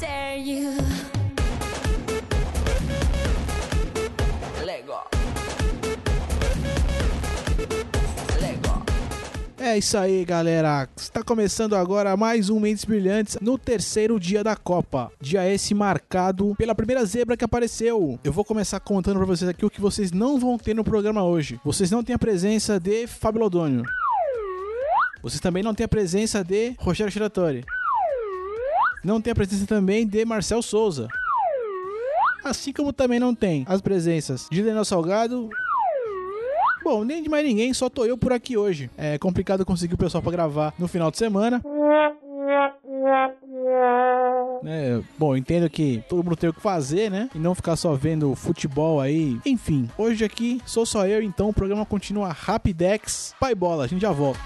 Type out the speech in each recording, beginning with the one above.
dare you. Lego. Lego. É isso aí, galera. Está começando agora mais um Mentes Brilhantes no terceiro dia da Copa. Dia esse marcado pela primeira zebra que apareceu. Eu vou começar contando pra vocês aqui o que vocês não vão ter no programa hoje. Vocês não têm a presença de Fábio Lodônio. Vocês também não têm a presença de Rogério Shiratori. Não tem a presença também de Marcel Souza. Assim como também não tem as presenças de Daniel Salgado. Bom, nem de mais ninguém, só tô eu por aqui hoje. É complicado conseguir o pessoal pra gravar no final de semana. É, bom, entendo que todo mundo tem o que fazer, né? E não ficar só vendo futebol aí. Enfim, hoje aqui sou só eu, então o programa continua Rapidex. Pai bola, a gente já volta.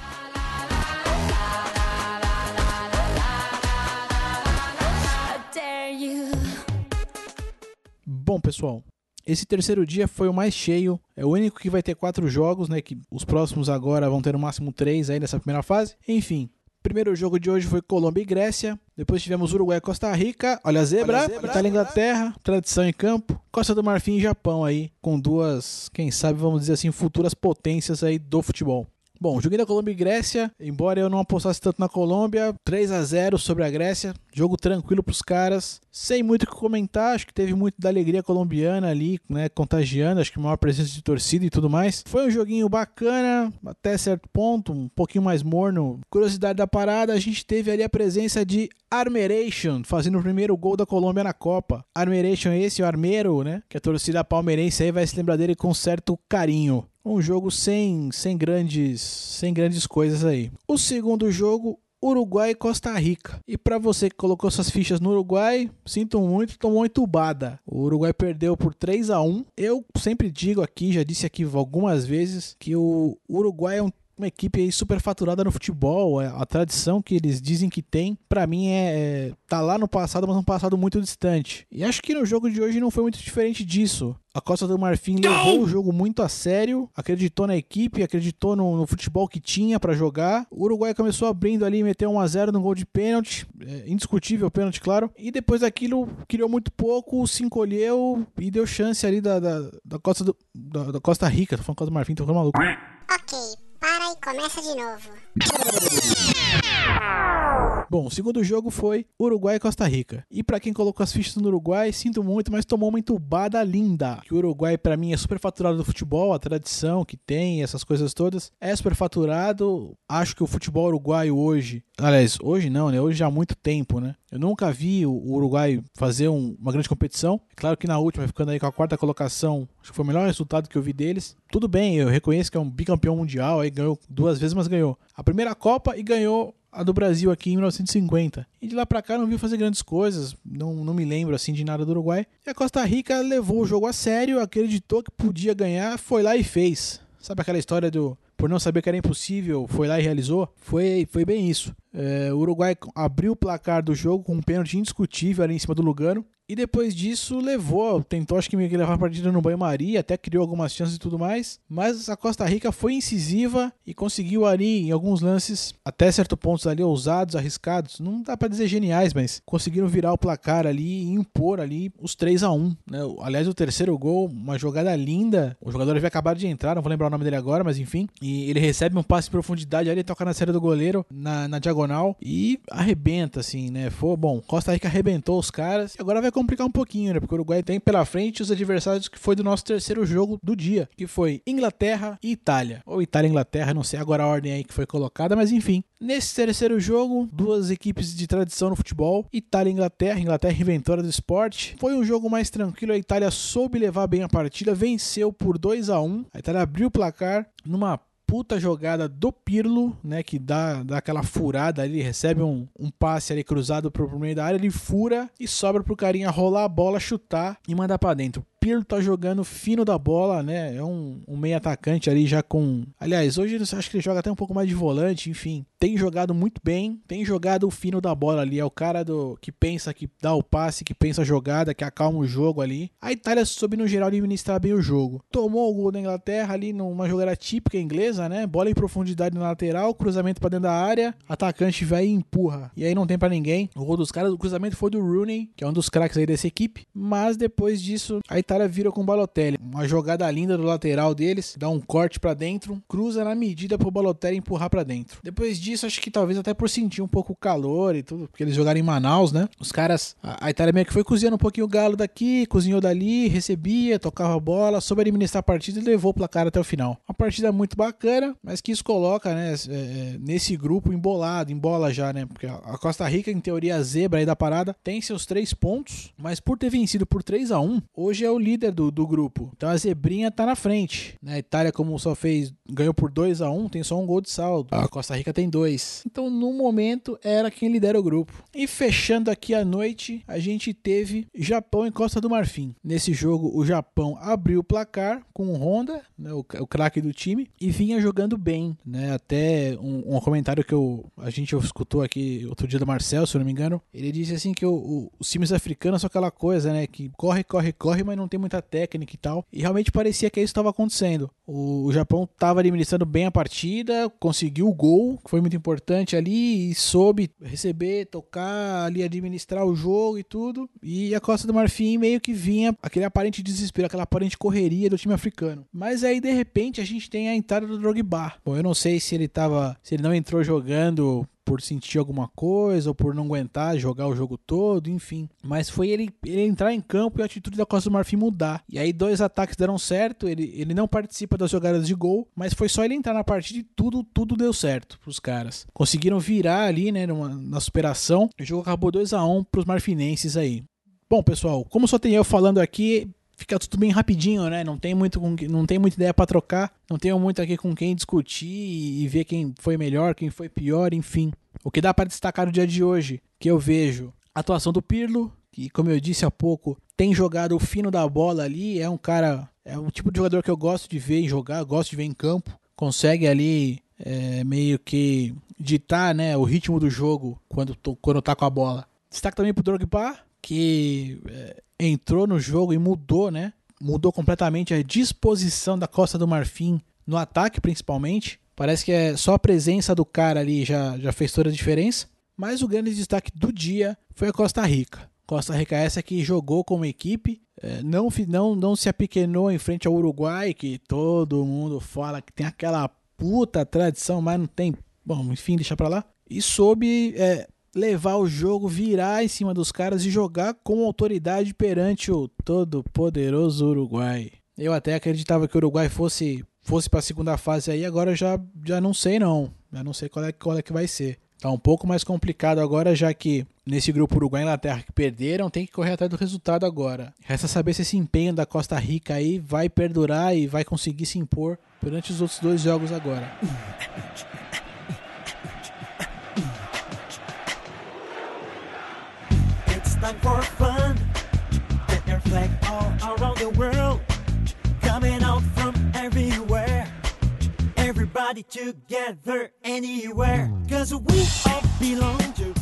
Bom, pessoal, esse terceiro dia foi o mais cheio. É o único que vai ter quatro jogos, né? Que os próximos agora vão ter no máximo três aí nessa primeira fase. Enfim, primeiro jogo de hoje foi Colômbia e Grécia. Depois tivemos Uruguai e Costa Rica. Olha a zebra. Olha a zebra. Itália e Inglaterra. Tradição em campo. Costa do Marfim e Japão aí. Com duas, quem sabe, vamos dizer assim, futuras potências aí do futebol. Bom, joguei da Colômbia e Grécia, embora eu não apostasse tanto na Colômbia, 3 a 0 sobre a Grécia, jogo tranquilo pros caras, sem muito o que comentar, acho que teve muito da alegria colombiana ali, né, contagiando, acho que maior presença de torcida e tudo mais. Foi um joguinho bacana, até certo ponto, um pouquinho mais morno. Curiosidade da parada, a gente teve ali a presença de Armeration, fazendo o primeiro gol da Colômbia na Copa. Armeration esse, o armeiro, né, que a torcida palmeirense aí vai se lembrar dele com certo carinho um jogo sem, sem grandes sem grandes coisas aí. O segundo jogo Uruguai e Costa Rica. E para você que colocou suas fichas no Uruguai, sinto muito, tomou uma entubada. O Uruguai perdeu por 3 a 1. Eu sempre digo aqui, já disse aqui algumas vezes que o Uruguai é um uma equipe aí super faturada no futebol, é a tradição que eles dizem que tem, pra mim é, é tá lá no passado, mas um passado muito distante. E acho que no jogo de hoje não foi muito diferente disso. A Costa do Marfim levou o jogo muito a sério, acreditou na equipe, acreditou no, no futebol que tinha pra jogar. O Uruguai começou abrindo ali, meteu 1 a 0 no gol de pênalti, é, indiscutível pênalti, claro. E depois daquilo criou muito pouco, se encolheu e deu chance ali da, da, da Costa do, da, da Costa Rica. Tô falando Costa do Marfim, tô ficando maluco. Ok, para e começa de novo. Bom, o segundo jogo foi Uruguai e Costa Rica. E pra quem colocou as fichas no Uruguai, sinto muito, mas tomou uma entubada linda. Que o Uruguai pra mim é super faturado do futebol, a tradição que tem, essas coisas todas. É super faturado. Acho que o futebol uruguaio hoje, aliás, hoje não, né? Hoje já há muito tempo, né? Eu nunca vi o Uruguai fazer um- uma grande competição. É claro que na última, ficando aí com a quarta colocação, acho que foi o melhor resultado que eu vi deles. Tudo bem, eu reconheço que é um bicampeão mundial, aí ganhou duas vezes, mas ganhou a primeira Copa e ganhou a do Brasil aqui em 1950. E de lá pra cá não viu fazer grandes coisas, não, não me lembro assim de nada do Uruguai. E a Costa Rica levou o jogo a sério, acreditou que podia ganhar, foi lá e fez. Sabe aquela história do por não saber que era impossível, foi lá e realizou? Foi, foi bem isso. É, o Uruguai abriu o placar do jogo com um pênalti indiscutível ali em cima do Lugano. E depois disso levou, tentou acho que meio que levar a partida no banho-maria, até criou algumas chances e tudo mais. Mas a Costa Rica foi incisiva e conseguiu ali em alguns lances, até certo ponto ali ousados, arriscados. Não dá pra dizer geniais, mas conseguiram virar o placar ali e impor ali os 3 a 1 né? Aliás, o terceiro gol, uma jogada linda. O jogador havia acabado de entrar, não vou lembrar o nome dele agora, mas enfim. E ele recebe um passe em profundidade ali, toca na série do goleiro, na, na diagonal e arrebenta, assim, né? Foi bom. Costa Rica arrebentou os caras e agora vai complicar um pouquinho, né? Porque o Uruguai tem pela frente os adversários que foi do nosso terceiro jogo do dia, que foi Inglaterra e Itália. Ou Itália e Inglaterra, não sei agora a ordem aí que foi colocada, mas enfim. Nesse terceiro jogo, duas equipes de tradição no futebol, Itália e Inglaterra, Inglaterra inventora do esporte. Foi um jogo mais tranquilo, a Itália soube levar bem a partida, venceu por 2 a 1 A Itália abriu o placar numa puta jogada do Pirlo, né, que dá, dá aquela furada ali, recebe um, um passe ali cruzado pro, meio da área, ele fura e sobra pro carinha rolar a bola, chutar e mandar pra dentro. Pirlo tá jogando fino da bola, né? É um, um meio atacante ali já com. Aliás, hoje eu acho que ele joga até um pouco mais de volante, enfim. Tem jogado muito bem, tem jogado o fino da bola ali. É o cara do que pensa, que dá o passe, que pensa a jogada, que acalma o jogo ali. A Itália soube no geral administrar bem o jogo. Tomou o gol da Inglaterra ali numa jogada típica inglesa, né? Bola em profundidade na lateral, cruzamento pra dentro da área, atacante vai e empurra. E aí não tem pra ninguém. O gol dos caras, o cruzamento foi do Rooney, que é um dos craques aí dessa equipe. Mas depois disso, a Itália vira com o Balotelli. Uma jogada linda do lateral deles, dá um corte pra dentro, cruza na medida pro Balotelli empurrar pra dentro. Depois disso, acho que talvez até por sentir um pouco o calor e tudo, porque eles jogaram em Manaus, né? Os caras, a Itália meio que foi cozinhando um pouquinho o galo daqui, cozinhou dali, recebia, tocava a bola, soube administrar a partida e levou o placar até o final. Uma partida muito bacana, mas que isso coloca, né, é, é, nesse grupo embolado, embola já, né? Porque a a Costa Rica, em teoria, a zebra aí da parada, tem seus três pontos, mas por ter vencido por 3 a 1 hoje é o líder do, do grupo. Então a zebrinha tá na frente. Né? A Itália, como só fez, ganhou por 2 a 1 tem só um gol de saldo. A Costa Rica tem dois. Então, no momento, era quem lidera o grupo. E fechando aqui a noite, a gente teve Japão e Costa do Marfim. Nesse jogo, o Japão abriu o placar com o Honda, né, o, o craque do time, e vinha jogando bem. Né? Até um, um comentário que eu, a gente escutou aqui outro dia do Marcel, se eu não me engano, ele disse assim que o, o, os times africanos são aquela coisa, né? Que corre, corre, corre, mas não tem muita técnica e tal. E realmente parecia que isso estava acontecendo. O, o Japão estava administrando bem a partida, conseguiu o gol, que foi muito importante ali, e soube receber, tocar ali, administrar o jogo e tudo. E a Costa do Marfim meio que vinha aquele aparente desespero, aquela aparente correria do time africano. Mas aí, de repente, a gente tem a entrada do Drogba. Bom, eu não sei se ele tava. se ele não entrou jogando por sentir alguma coisa ou por não aguentar jogar o jogo todo, enfim. Mas foi ele, ele entrar em campo e a atitude da Costa do Marfim mudar. E aí dois ataques deram certo, ele, ele não participa das jogadas de gol, mas foi só ele entrar na partida e tudo, tudo deu certo pros caras. Conseguiram virar ali, né, numa, na superação. O jogo acabou 2 a 1 pros marfinenses aí. Bom, pessoal, como só tem eu falando aqui, fica tudo bem rapidinho, né? Não tem muito não tem muita ideia para trocar, não tenho muito aqui com quem discutir e ver quem foi melhor, quem foi pior, enfim. O que dá para destacar no dia de hoje, que eu vejo a atuação do Pirlo, que como eu disse há pouco, tem jogado o fino da bola ali, é um cara, é o tipo de jogador que eu gosto de ver jogar, gosto de ver em campo, consegue ali é, meio que ditar, né, o ritmo do jogo quando quando tá com a bola. Destaque também pro Drogba, que é, entrou no jogo e mudou, né? Mudou completamente a disposição da Costa do Marfim no ataque, principalmente. Parece que é só a presença do cara ali já, já fez toda a diferença. Mas o grande destaque do dia foi a Costa Rica. Costa Rica essa que jogou como equipe, é, não, não, não se apequenou em frente ao Uruguai, que todo mundo fala que tem aquela puta tradição, mas não tem. Bom, enfim, deixa pra lá. E soube é, levar o jogo, virar em cima dos caras e jogar com autoridade perante o todo poderoso Uruguai. Eu até acreditava que o Uruguai fosse fosse para a segunda fase aí, agora já já não sei não. Já não sei qual é qual é que vai ser. Tá um pouco mais complicado agora, já que nesse grupo Uruguai e Inglaterra que perderam, tem que correr atrás do resultado agora. Resta saber se esse empenho da Costa Rica aí vai perdurar e vai conseguir se impor perante os outros dois jogos agora. For fun. Flag all around the world. Coming out from everywhere. Everybody together, anywhere. Cause we all belong to.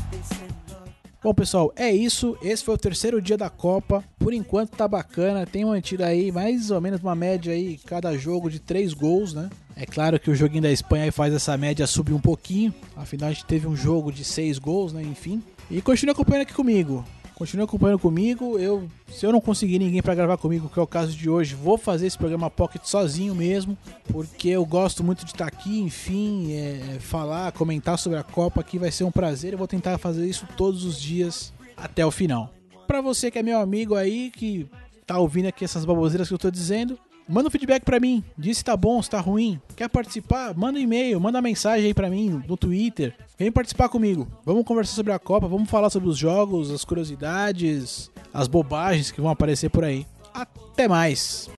Bom, pessoal, é isso. Esse foi o terceiro dia da Copa. Por enquanto tá bacana. Tem mantido aí mais ou menos uma média aí, cada jogo de três gols, né? É claro que o joguinho da Espanha faz essa média subir um pouquinho. Afinal, a gente teve um jogo de seis gols, né? Enfim. E continue acompanhando aqui comigo. Continue acompanhando comigo. Eu, se eu não conseguir ninguém para gravar comigo, que é o caso de hoje, vou fazer esse programa Pocket sozinho mesmo, porque eu gosto muito de estar aqui, enfim, é, falar, comentar sobre a Copa aqui vai ser um prazer. Eu vou tentar fazer isso todos os dias até o final. Para você que é meu amigo aí, que tá ouvindo aqui essas baboseiras que eu tô dizendo, manda um feedback pra mim. Diz se tá bom, se tá ruim. Quer participar? Manda um e-mail, manda uma mensagem aí pra mim no Twitter. Vem participar comigo. Vamos conversar sobre a Copa, vamos falar sobre os jogos, as curiosidades, as bobagens que vão aparecer por aí. Até mais!